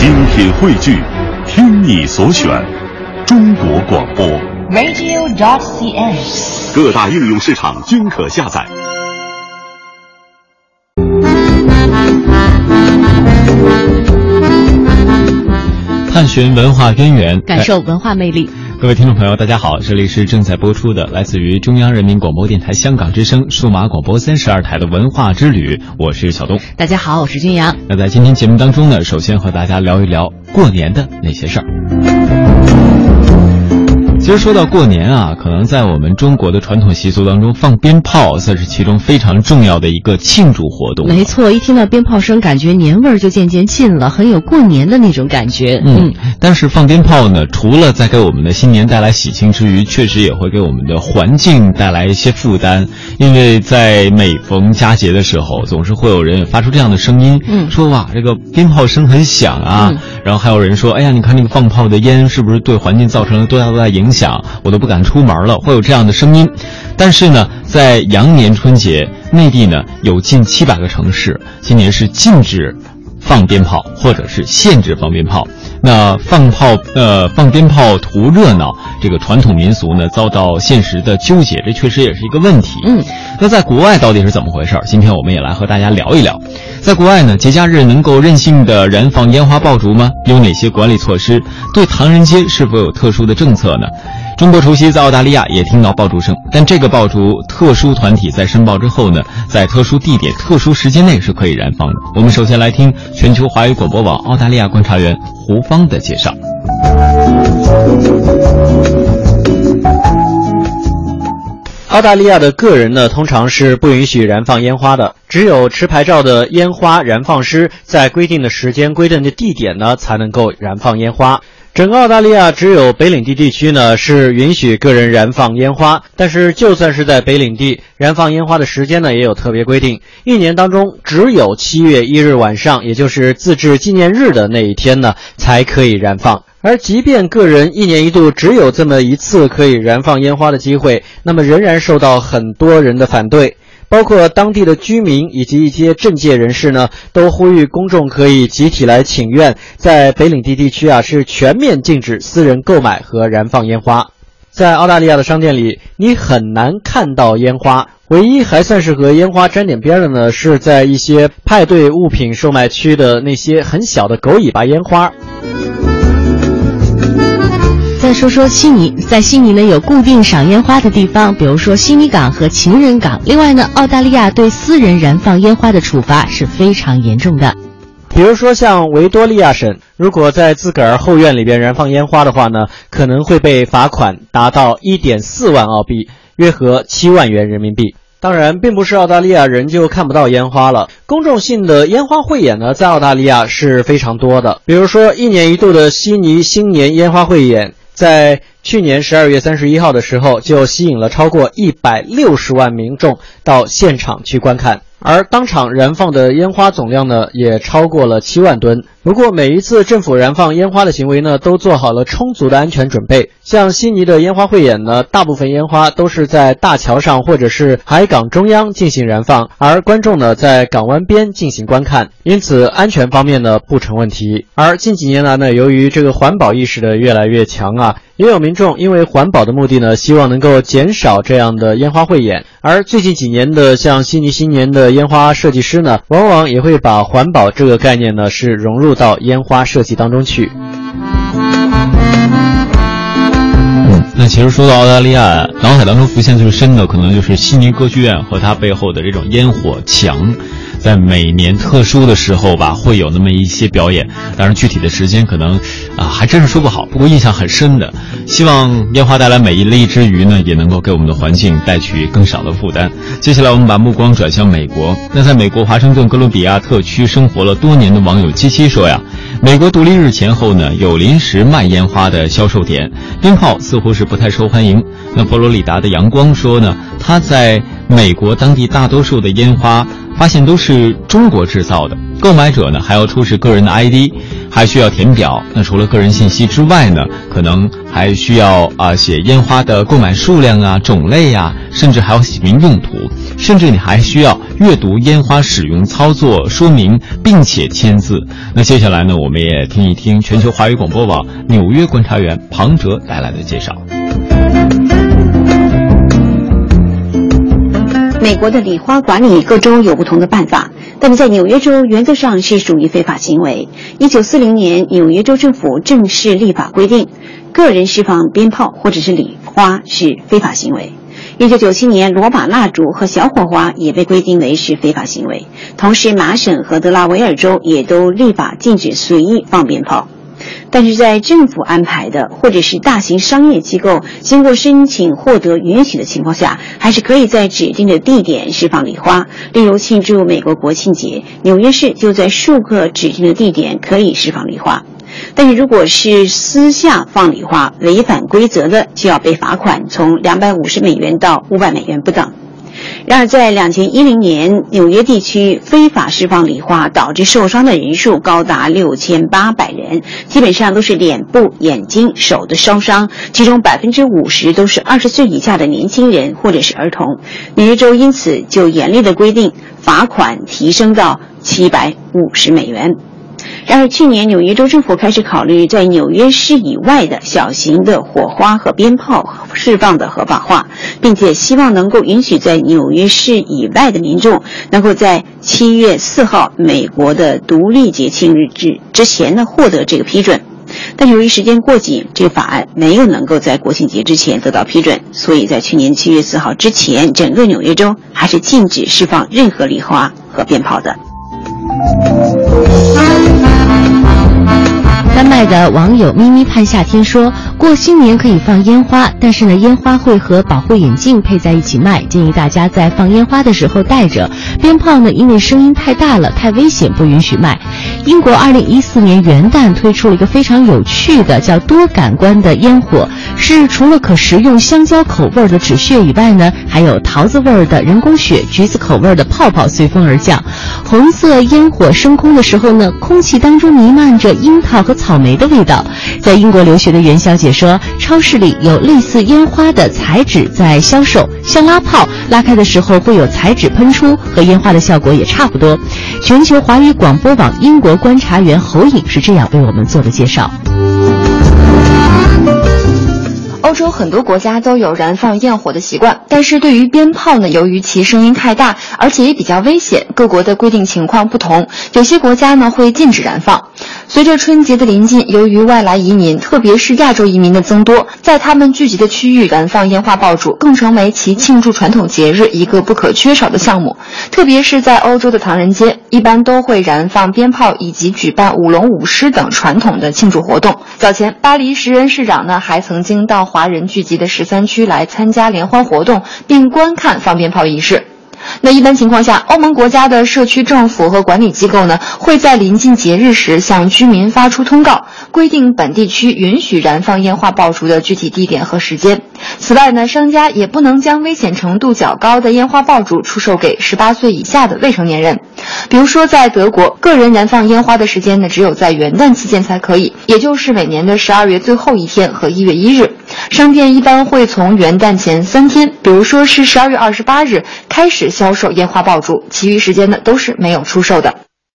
精品汇聚，听你所选，中国广播。radio.cn。各大应用市场均可下载。探寻文化渊源，感受文化魅力。各位听众朋友，大家好，这里是正在播出的来自于中央人民广播电台香港之声数码广播三十二台的文化之旅，我是小东。大家好，我是君阳。那在今天节目当中呢，首先和大家聊一聊过年的那些事儿。其实说到过年啊，可能在我们中国的传统习俗当中，放鞭炮算是其中非常重要的一个庆祝活动。没错，一听到鞭炮声，感觉年味儿就渐渐近了，很有过年的那种感觉。嗯，但是放鞭炮呢，除了在给我们的新年带来喜庆之余，确实也会给我们的环境带来一些负担。因为在每逢佳节的时候，总是会有人发出这样的声音，嗯说哇，这个鞭炮声很响啊。嗯然后还有人说，哎呀，你看那个放炮的烟是不是对环境造成了多大多大影响？我都不敢出门了，会有这样的声音。但是呢，在羊年春节，内地呢有近七百个城市今年是禁止放鞭炮，或者是限制放鞭炮。那放炮呃放鞭炮图热闹，这个传统民俗呢遭到现实的纠结，这确实也是一个问题。嗯，那在国外到底是怎么回事儿？今天我们也来和大家聊一聊。在国外呢，节假日能够任性的燃放烟花爆竹吗？有哪些管理措施？对唐人街是否有特殊的政策呢？中国除夕在澳大利亚也听到爆竹声，但这个爆竹特殊团体在申报之后呢，在特殊地点、特殊时间内是可以燃放的。我们首先来听全球华语广播网澳大利亚观察员胡芳的介绍。澳大利亚的个人呢，通常是不允许燃放烟花的，只有持牌照的烟花燃放师在规定的时间、规定的地点呢，才能够燃放烟花。整个澳大利亚只有北领地地区呢是允许个人燃放烟花，但是就算是在北领地，燃放烟花的时间呢也有特别规定，一年当中只有七月一日晚上，也就是自治纪念日的那一天呢才可以燃放。而即便个人一年一度只有这么一次可以燃放烟花的机会，那么仍然受到很多人的反对。包括当地的居民以及一些政界人士呢，都呼吁公众可以集体来请愿，在北领地地区啊是全面禁止私人购买和燃放烟花。在澳大利亚的商店里，你很难看到烟花，唯一还算是和烟花沾点边的呢，是在一些派对物品售卖区的那些很小的狗尾巴烟花。再说说悉尼，在悉尼呢有固定赏烟花的地方，比如说悉尼港和情人港。另外呢，澳大利亚对私人燃放烟花的处罚是非常严重的。比如说像维多利亚省，如果在自个儿后院里边燃放烟花的话呢，可能会被罚款达到一点四万澳币，约合七万元人民币。当然，并不是澳大利亚人就看不到烟花了。公众性的烟花汇演呢，在澳大利亚是非常多的。比如说，一年一度的悉尼新年烟花汇演，在去年十二月三十一号的时候，就吸引了超过一百六十万民众到现场去观看。而当场燃放的烟花总量呢，也超过了七万吨。不过，每一次政府燃放烟花的行为呢，都做好了充足的安全准备。像悉尼的烟花汇演呢，大部分烟花都是在大桥上或者是海港中央进行燃放，而观众呢在港湾边进行观看，因此安全方面呢不成问题。而近几年来呢，由于这个环保意识的越来越强啊，也有民众因为环保的目的呢，希望能够减少这样的烟花汇演。而最近几年的像悉尼新年的烟花设计师呢，往往也会把环保这个概念呢是融入到烟花设计当中去。嗯，那其实说到澳大利亚，脑海当中浮现最深的，可能就是悉尼歌剧院和它背后的这种烟火墙。在每年特殊的时候吧，会有那么一些表演，当然具体的时间可能啊还真是说不好。不过印象很深的，希望烟花带来美丽之余呢，也能够给我们的环境带去更少的负担。接下来我们把目光转向美国。那在美国华盛顿哥伦比亚特区生活了多年的网友七七说呀，美国独立日前后呢，有临时卖烟花的销售点，鞭炮似乎是不太受欢迎。那佛罗里达的阳光说呢，他在美国当地大多数的烟花。发现都是中国制造的，购买者呢还要出示个人的 ID，还需要填表。那除了个人信息之外呢，可能还需要啊写烟花的购买数量啊、种类呀，甚至还要写明用途，甚至你还需要阅读烟花使用操作说明，并且签字。那接下来呢，我们也听一听全球华语广播网纽约观察员庞哲带来的介绍。美国的礼花管理各州有不同的办法，但是在纽约州原则上是属于非法行为。一九四零年，纽约州政府正式立法规定，个人释放鞭炮或者是礼花是非法行为。一九九七年，罗马蜡烛和小火花也被规定为是非法行为。同时，麻省和德拉维尔州也都立法禁止随意放鞭炮。但是在政府安排的或者是大型商业机构经过申请获得允许的情况下，还是可以在指定的地点释放礼花。例如庆祝美国国庆节，纽约市就在数个指定的地点可以释放礼花。但是如果是私下放礼花，违反规则的就要被罚款，从两百五十美元到五百美元不等。然而，在两千一零年，纽约地区非法释放礼花，导致受伤的人数高达六千八百人，基本上都是脸部、眼睛、手的烧伤，其中百分之五十都是二十岁以下的年轻人或者是儿童。纽约州因此就严厉的规定，罚款提升到七百五十美元。然而，去年纽约州政府开始考虑在纽约市以外的小型的火花和鞭炮释放的合法化，并且希望能够允许在纽约市以外的民众能够在七月四号美国的独立节庆日之之前呢获得这个批准。但由于时间过紧，这个法案没有能够在国庆节之前得到批准，所以在去年七月四号之前，整个纽约州还是禁止释放任何礼花和鞭炮的。丹麦的网友咪咪盼夏天说过新年可以放烟花，但是呢，烟花会和保护眼镜配在一起卖，建议大家在放烟花的时候戴着。鞭炮呢，因为声音太大了，太危险，不允许卖。英国2014年元旦推出了一个非常有趣的叫多感官的烟火，是除了可食用香蕉口味的纸屑以外呢，还有桃子味的人工雪、橘子口味的泡泡随风而降。红色烟火升空的时候呢，空气当中弥漫着樱桃和草草莓的味道。在英国留学的袁小姐说，超市里有类似烟花的彩纸在销售，像拉炮，拉开的时候会有彩纸喷出，和烟花的效果也差不多。全球华语广播网英国观察员侯颖是这样为我们做的介绍。欧洲很多国家都有燃放焰火的习惯，但是对于鞭炮呢，由于其声音太大，而且也比较危险，各国的规定情况不同。有些国家呢会禁止燃放。随着春节的临近，由于外来移民，特别是亚洲移民的增多，在他们聚集的区域燃放烟花爆竹，更成为其庆祝传统节日一个不可缺少的项目。特别是在欧洲的唐人街，一般都会燃放鞭炮以及举办舞龙舞狮等传统的庆祝活动。早前，巴黎时任市长呢还曾经到华人聚集的十三区来参加联欢活动，并观看放鞭炮仪式。那一般情况下，欧盟国家的社区政府和管理机构呢，会在临近节日时向居民发出通告，规定本地区允许燃放烟花爆竹的具体地点和时间。此外呢，商家也不能将危险程度较高的烟花爆竹出售给十八岁以下的未成年人。比如说，在德国，个人燃放烟花的时间呢，只有在元旦期间才可以，也就是每年的十二月最后一天和一月一日。商店一般会从元旦前三天，比如说是十二月二十八日开始销售烟花爆竹，其余时间呢都是没有出售的。